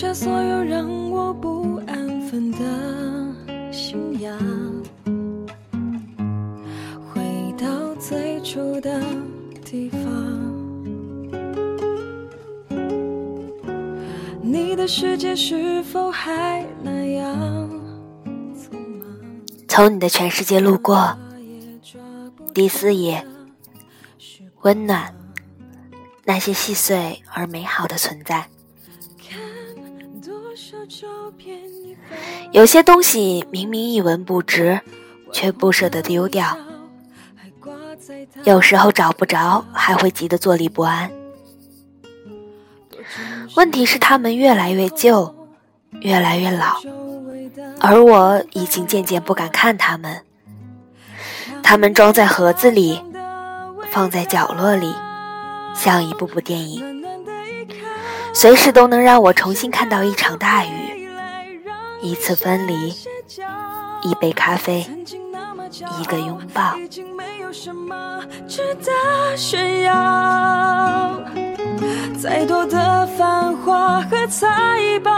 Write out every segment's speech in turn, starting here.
放下所有让我不安分的信仰，回到最初的地方。你的世界是否还那样？从你的全世界路过，第四页，温暖，那些细碎而美好的存在。有些东西明明一文不值，却不舍得丢掉。有时候找不着，还会急得坐立不安。问题是，它们越来越旧，越来越老，而我已经渐渐不敢看它们。它们装在盒子里，放在角落里，像一部部电影，随时都能让我重新看到一场大雨，一次分离，一杯咖啡，一个拥抱。再多的繁华和财宝，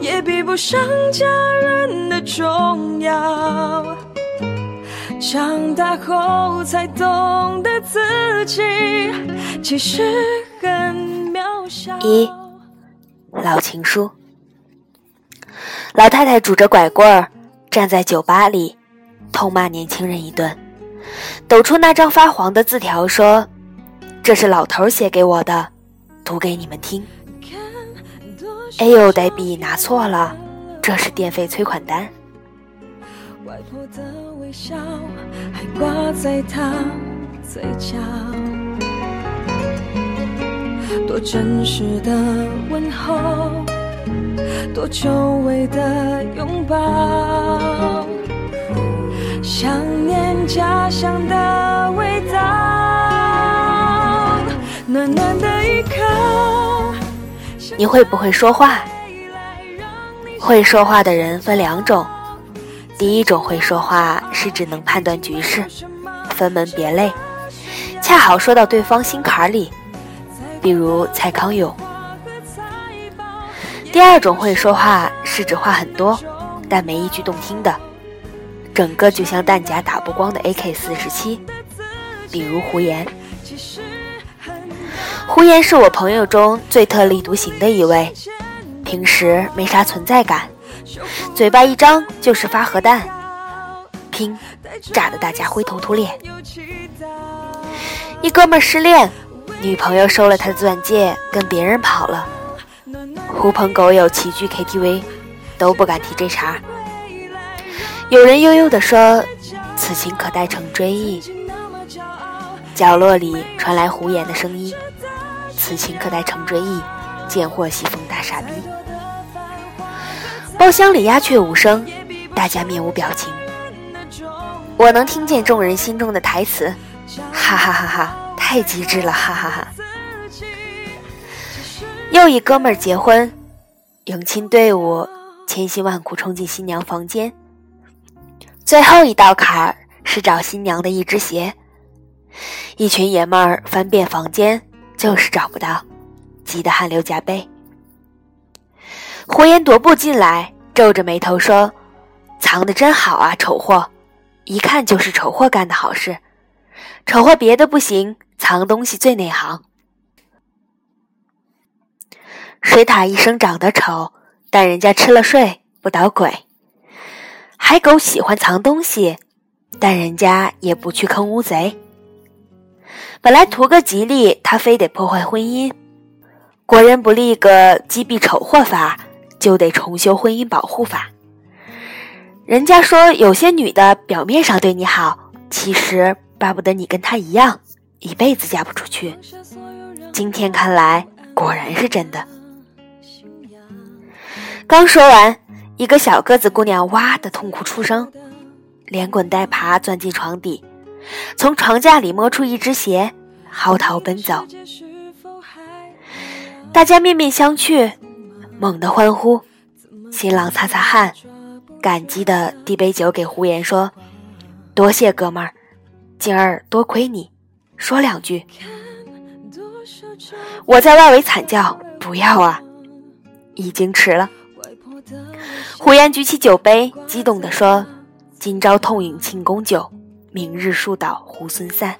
也比不上家人的重要。长大后才懂得自己其实很渺小。一老情书。老太太拄着拐棍儿站在酒吧里，痛骂年轻人一顿，抖出那张发黄的字条说：“这是老头儿写给我的，读给你们听。”哎呦，呆逼，拿错了，这是电费催款单。外婆的微笑还挂在她嘴角，多真实的问候，多久违的拥抱，想念家乡的味道，暖暖的一刻。你会不会说话？会说话的人分两种，第一种会说话是只能判断局势，分门别类，恰好说到对方心坎儿里，比如蔡康永。第二种会说话是指话很多，但没一句动听的，整个就像弹夹打不光的 AK 四十七，比如胡言。胡言是我朋友中最特立独行的一位，平时没啥存在感，嘴巴一张就是发核弹，拼，炸得大家灰头土脸。一哥们失恋，女朋友收了他的钻戒，跟别人跑了。狐朋狗友齐聚 KTV，都不敢提这茬。有人悠悠地说：“此情可待成追忆。”角落里传来胡言的声音：“此情可待成追忆。”贱货西风大傻逼。包厢里鸦雀无声，大家面无表情。我能听见众人心中的台词：“哈哈哈哈，太机智了，哈哈哈。”又一哥们儿结婚，迎亲队伍千辛万苦冲进新娘房间，最后一道坎儿是找新娘的一只鞋。一群爷们儿翻遍房间，就是找不到，急得汗流浃背。胡言踱步进来，皱着眉头说：“藏的真好啊，丑货！一看就是丑货干的好事。丑货别的不行，藏东西最内行。”水獭一生长得丑，但人家吃了睡不捣鬼。海狗喜欢藏东西，但人家也不去坑乌贼。本来图个吉利，他非得破坏婚姻。国人不立个击毙丑货法，就得重修婚姻保护法。人家说有些女的表面上对你好，其实巴不得你跟她一样，一辈子嫁不出去。今天看来，果然是真的。刚说完，一个小个子姑娘哇的痛哭出声，连滚带爬钻进床底，从床架里摸出一只鞋，嚎啕奔走。大家面面相觑，猛地欢呼。新郎擦擦汗，感激的递杯酒给胡言说：“多谢哥们儿，今儿多亏你，说两句。”我在外围惨叫：“不要啊！”已经迟了。胡言举起酒杯，激动地说：“今朝痛饮庆功酒，明日树倒猢狲散。”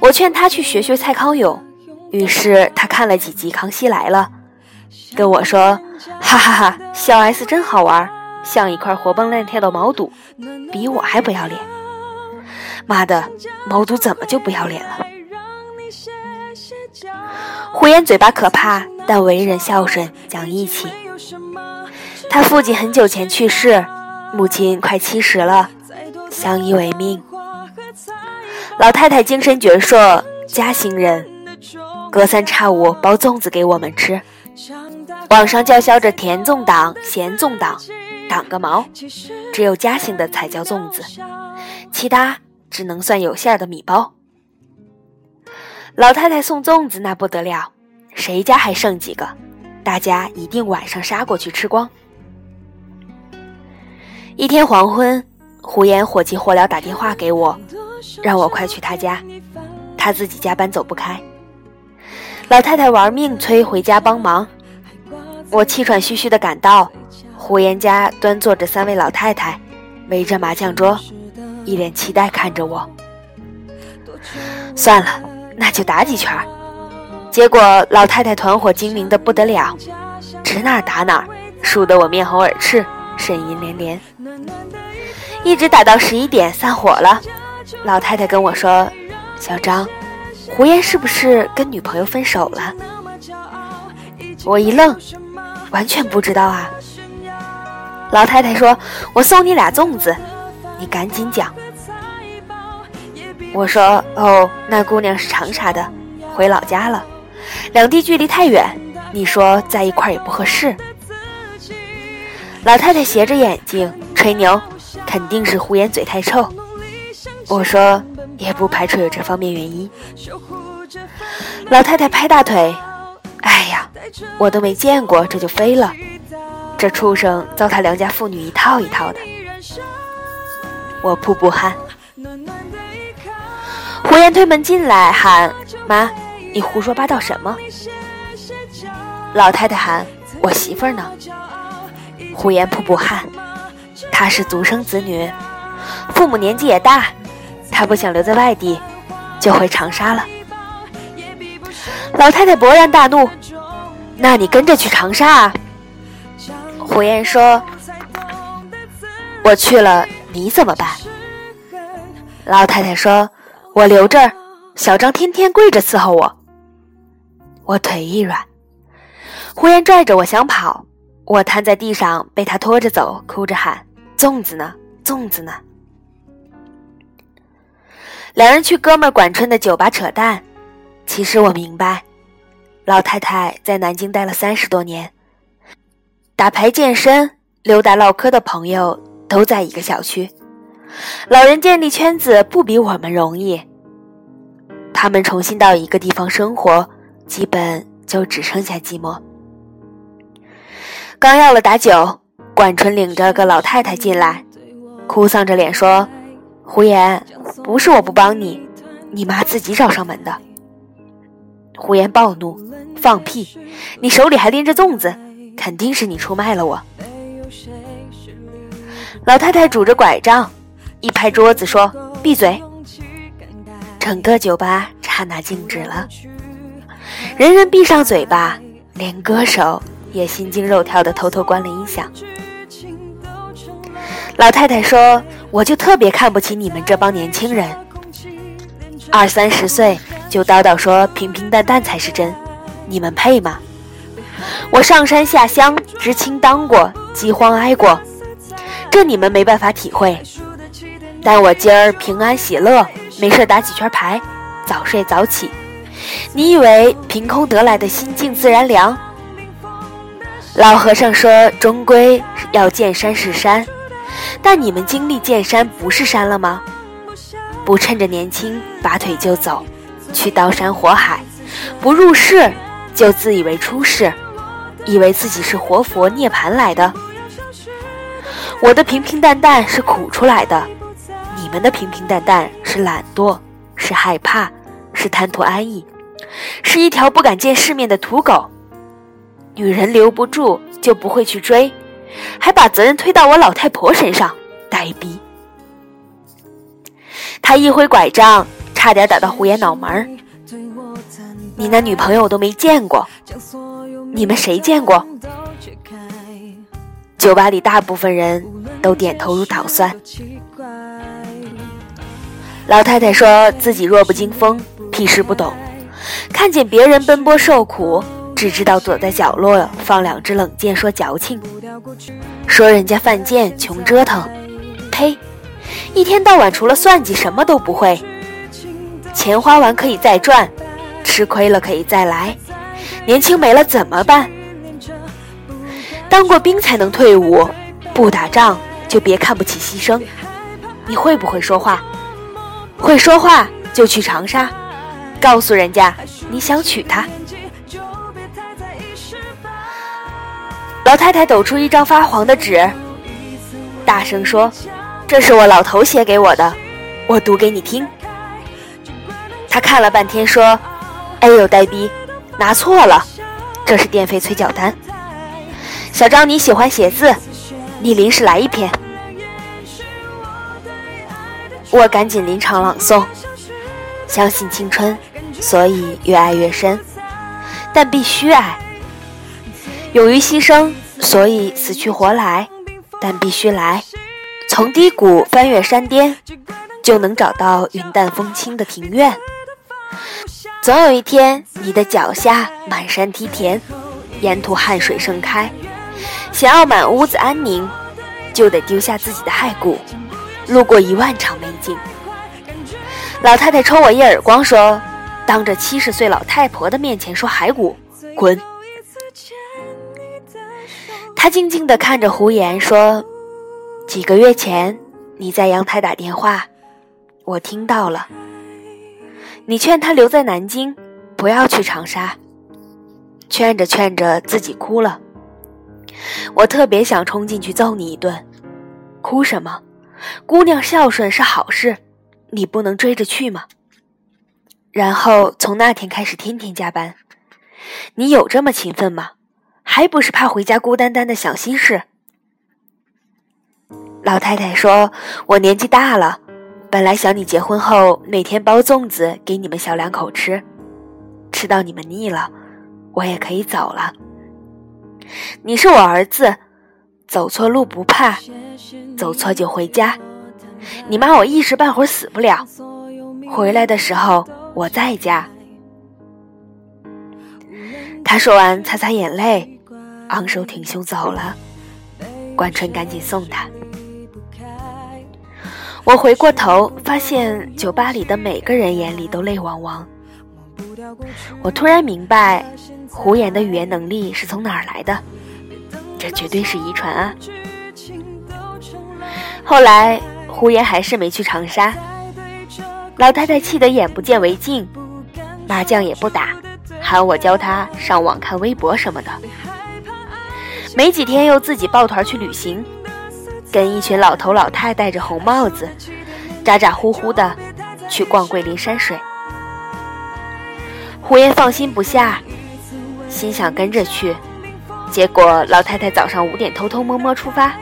我劝他去学学蔡康永，于是他看了几集《康熙来了》，跟我说：“哈哈哈，小 S 真好玩，像一块活蹦乱跳的毛肚，比我还不要脸。”妈的，毛肚怎么就不要脸了？胡言嘴巴可怕，但为人孝顺讲义气。他父亲很久前去世，母亲快七十了，相依为命。老太太精神矍铄，嘉兴人，隔三差五包粽子给我们吃。网上叫嚣着甜粽党、咸粽党，挡个毛！只有嘉兴的才叫粽子，其他。只能算有馅儿的米包。老太太送粽子那不得了，谁家还剩几个，大家一定晚上杀过去吃光。一天黄昏，胡言火急火燎打电话给我，让我快去他家，他自己加班走不开。老太太玩命催回家帮忙，我气喘吁吁地赶到，胡言家端坐着三位老太太，围着麻将桌。一脸期待看着我，算了，那就打几圈。结果老太太团伙精明的不得了，指哪打哪，输得我面红耳赤，呻吟连连。一直打到十一点散伙了，老太太跟我说：“小张，胡言是不是跟女朋友分手了？”我一愣，完全不知道啊。老太太说：“我送你俩粽子。”你赶紧讲！我说哦，那姑娘是长沙的，回老家了，两地距离太远，你说在一块也不合适。老太太斜着眼睛吹牛，肯定是胡言嘴太臭。我说也不排除有这方面原因。老太太拍大腿，哎呀，我都没见过这就飞了，这畜生糟蹋良家妇女一套一套的。我瀑布汗。胡言推门进来，喊：“妈，你胡说八道什么？”老太太喊：“我媳妇儿呢？”胡言瀑布汗。她是独生子女，父母年纪也大，她不想留在外地，就回长沙了。老太太勃然大怒：“那你跟着去长沙啊？”胡言说：“我去了。”你怎么办？老太太说：“我留这儿，小张天天跪着伺候我。”我腿一软，胡言拽着我想跑，我瘫在地上被他拖着走，哭着喊：“粽子呢？粽子呢？”两人去哥们管春的酒吧扯淡。其实我明白，老太太在南京待了三十多年，打牌、健身、溜达、唠嗑的朋友。都在一个小区，老人建立圈子不比我们容易。他们重新到一个地方生活，基本就只剩下寂寞。刚要了打酒，管春领着个老太太进来，哭丧着脸说：“胡言，不是我不帮你，你妈自己找上门的。”胡言暴怒：“放屁！你手里还拎着粽子，肯定是你出卖了我。”老太太拄着拐杖，一拍桌子说：“闭嘴！”整个酒吧刹那静止了，人人闭上嘴巴，连歌手也心惊肉跳的偷偷关了音响。老太太说：“我就特别看不起你们这帮年轻人，二三十岁就叨叨说平平淡淡才是真，你们配吗？我上山下乡，知青当过，饥荒挨过。”这你们没办法体会，但我今儿平安喜乐，没事打几圈牌，早睡早起。你以为凭空得来的心静自然凉？老和尚说，终归要见山是山，但你们经历见山不是山了吗？不趁着年轻拔腿就走，去刀山火海，不入世就自以为出世，以为自己是活佛涅槃来的。我的平平淡淡是苦出来的，你们的平平淡淡是懒惰，是害怕，是贪图安逸，是一条不敢见世面的土狗。女人留不住就不会去追，还把责任推到我老太婆身上，呆逼！他一挥拐杖，差点打到胡言脑门你那女朋友我都没见过，你们谁见过？酒吧里大部分人都点头如捣蒜。老太太说自己弱不禁风，屁事不懂，看见别人奔波受苦，只知道躲在角落放两支冷箭说矫情，说人家犯贱穷折腾，呸！一天到晚除了算计什么都不会，钱花完可以再赚。吃亏了可以再来，年轻没了怎么办？当过兵才能退伍，不打仗就别看不起牺牲。你会不会说话？会说话就去长沙，告诉人家你想娶她。老太太抖出一张发黄的纸，大声说：“这是我老头写给我的，我读给你听。”他看了半天说。哎呦，呆逼，拿错了，这是电费催缴单。小张，你喜欢写字，你临时来一篇。我赶紧临场朗诵：相信青春，所以越爱越深，但必须爱；勇于牺牲，所以死去活来，但必须来。从低谷翻越山巅，就能找到云淡风轻的庭院。总有一天，你的脚下满山梯田，沿途汗水盛开。想要满屋子安宁，就得丢下自己的骸骨，路过一万场美景。老太太抽我一耳光，说：“当着七十岁老太婆的面前说骸骨，滚！”她静静地看着胡言，说：“几个月前你在阳台打电话，我听到了。”你劝他留在南京，不要去长沙。劝着劝着，自己哭了。我特别想冲进去揍你一顿。哭什么？姑娘孝顺是好事，你不能追着去吗？然后从那天开始，天天加班。你有这么勤奋吗？还不是怕回家孤单单的想心事？老太太说：“我年纪大了。”本来想你结婚后每天包粽子给你们小两口吃，吃到你们腻了，我也可以走了。你是我儿子，走错路不怕，走错就回家。你妈我一时半会儿死不了，回来的时候我在家。他说完，擦擦眼泪，昂首挺胸走了。关春赶紧送他。我回过头，发现酒吧里的每个人眼里都泪汪汪。我突然明白，胡言的语言能力是从哪儿来的？这绝对是遗传啊！后来胡言还是没去长沙，老太太气得眼不见为净，麻将也不打，喊我教她上网看微博什么的。没几天又自己抱团去旅行。跟一群老头老太戴着红帽子，咋咋呼呼的去逛桂林山水。胡言放心不下，心想跟着去，结果老太太早上五点偷偷摸摸出发，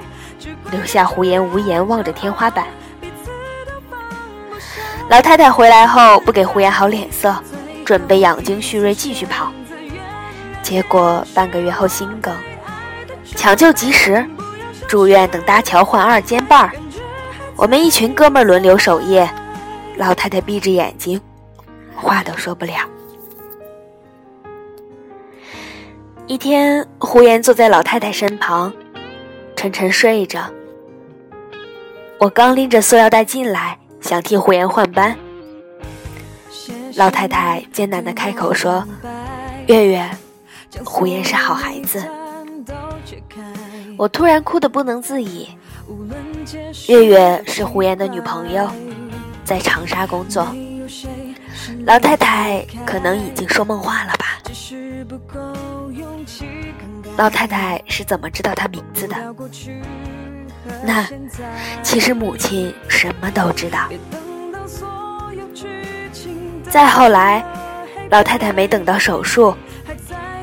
留下胡言无言望着天花板。老太太回来后不给胡言好脸色，准备养精蓄锐继续跑，结果半个月后心梗，抢救及时。住院等搭桥换二尖瓣儿，我们一群哥们儿轮流守夜。老太太闭着眼睛，话都说不了。一天，胡言坐在老太太身旁，沉沉睡着。我刚拎着塑料袋进来，想替胡言换班。老太太艰难的开口说：“月月，胡言是好孩子。”我突然哭得不能自已。月月是胡言的女朋友，在长沙工作。老太太可能已经说梦话了吧？老太太是怎么知道他名字的？那其实母亲什么都知道。再后来，老太太没等到手术，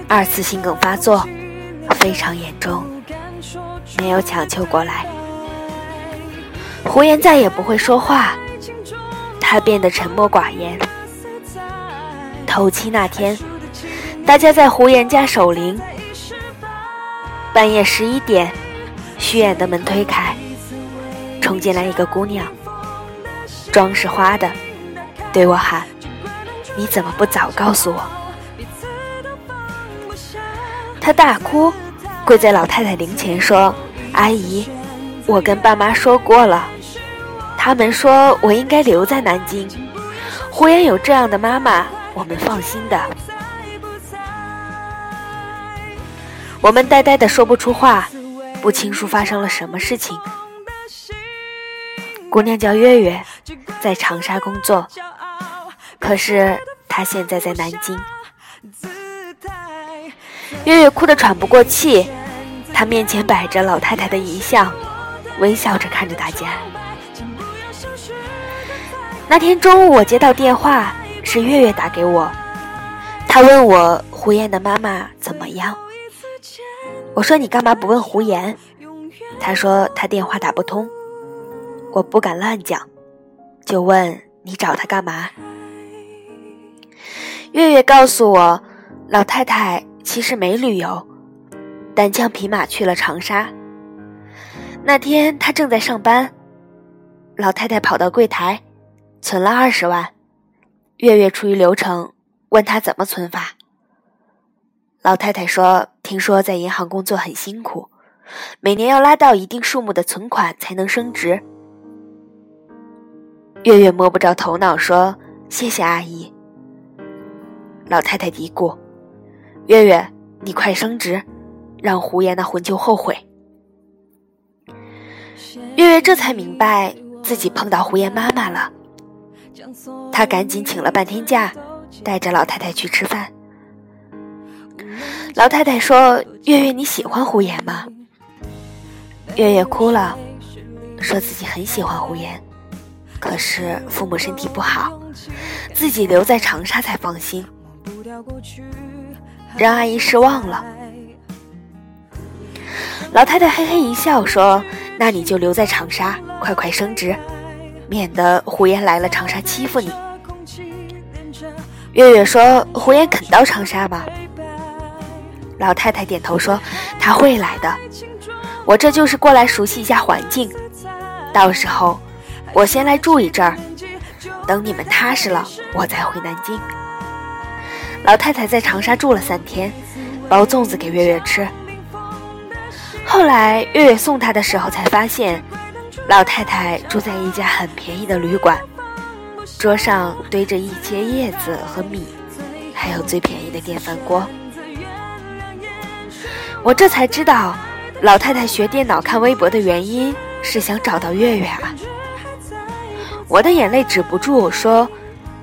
二次心梗发作，非常严重，没有抢救过来。胡言再也不会说话，他变得沉默寡言。头七那天，大家在胡言家守灵。半夜十一点，虚掩的门推开，冲进来一个姑娘，妆是花的，对我喊：“你怎么不早告诉我？”她大哭，跪在老太太灵前说：“阿姨，我跟爸妈说过了，他们说我应该留在南京。胡言有这样的妈妈，我们放心的。”我们呆呆的说不出话，不清楚发生了什么事情。姑娘叫月月，在长沙工作，可是她现在在南京。月月哭得喘不过气，她面前摆着老太太的遗像，微笑着看着大家。那天中午我接到电话，是月月打给我，她问我胡言的妈妈怎么样。我说你干嘛不问胡言？她说她电话打不通。我不敢乱讲，就问你找她干嘛？月月告诉我，老太太其实没旅游，单枪匹马去了长沙。那天他正在上班，老太太跑到柜台，存了二十万。月月出于流程，问他怎么存法。老太太说：“听说在银行工作很辛苦，每年要拉到一定数目的存款才能升职。”月月摸不着头脑说：“谢谢阿姨。”老太太嘀咕：“月月，你快升职，让胡言那混球后悔。”月月这才明白自己碰到胡言妈妈了，她赶紧请了半天假，带着老太太去吃饭。老太太说：“月月，你喜欢胡言吗？”月月哭了，说自己很喜欢胡言，可是父母身体不好，自己留在长沙才放心，让阿姨失望了。老太太嘿嘿一笑说：“那你就留在长沙，快快升职，免得胡言来了长沙欺负你。”月月说：“胡言肯到长沙吗？”老太太点头说：“他会来的，我这就是过来熟悉一下环境。到时候我先来住一阵儿，等你们踏实了，我再回南京。”老太太在长沙住了三天，包粽子给月月吃。后来月月送她的时候，才发现老太太住在一家很便宜的旅馆，桌上堆着一些叶子和米，还有最便宜的电饭锅。我这才知道，老太太学电脑看微博的原因是想找到月月啊！我的眼泪止不住，说：“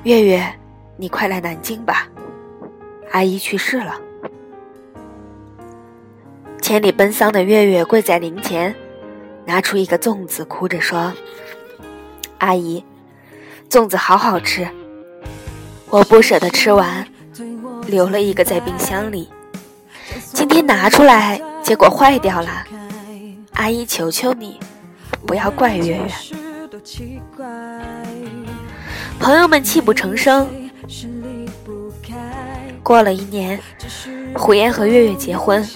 月月，你快来南京吧，阿姨去世了。”千里奔丧的月月跪在灵前，拿出一个粽子，哭着说：“阿姨，粽子好好吃，我不舍得吃完，留了一个在冰箱里。”今天拿出来，结果坏掉了。阿姨，求求你，不要怪月月。朋友们泣不成声。过了一年，胡言和月月结婚。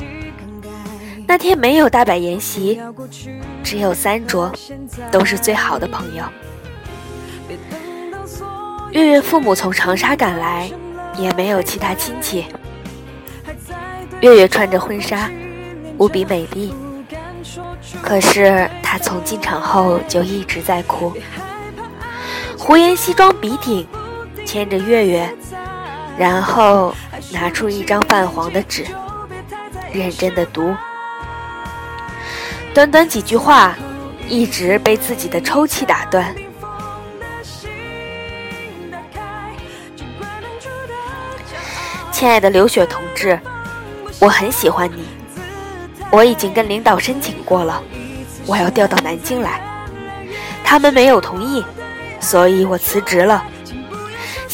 那天没有大摆筵席，只有三桌，都是最好的朋友。月月父母从长沙赶来，也没有其他亲戚。月月穿着婚纱，无比美丽。可是她从进场后就一直在哭。胡言西装笔挺，牵着月月，然后拿出一张泛黄的纸，认真的读。短短几句话，一直被自己的抽泣打断。亲爱的刘雪同志。我很喜欢你，我已经跟领导申请过了，我要调到南京来，他们没有同意，所以我辞职了。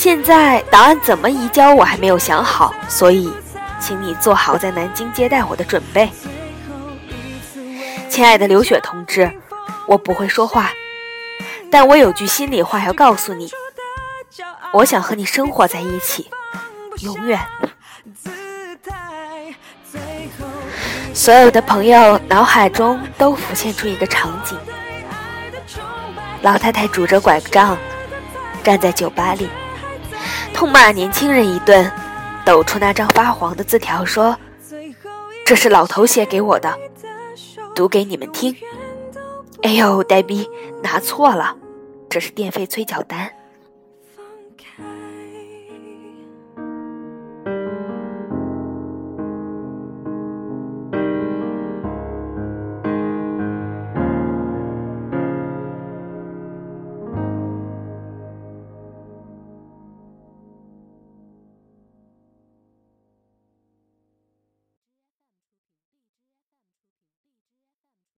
现在答案怎么移交我还没有想好，所以，请你做好在南京接待我的准备。亲爱的刘雪同志，我不会说话，但我有句心里话要告诉你，我想和你生活在一起，永远。所有的朋友脑海中都浮现出一个场景：老太太拄着拐杖，站在酒吧里，痛骂年轻人一顿，抖出那张发黄的字条说：“这是老头写给我的，读给你们听。”哎呦，呆逼，拿错了，这是电费催缴单。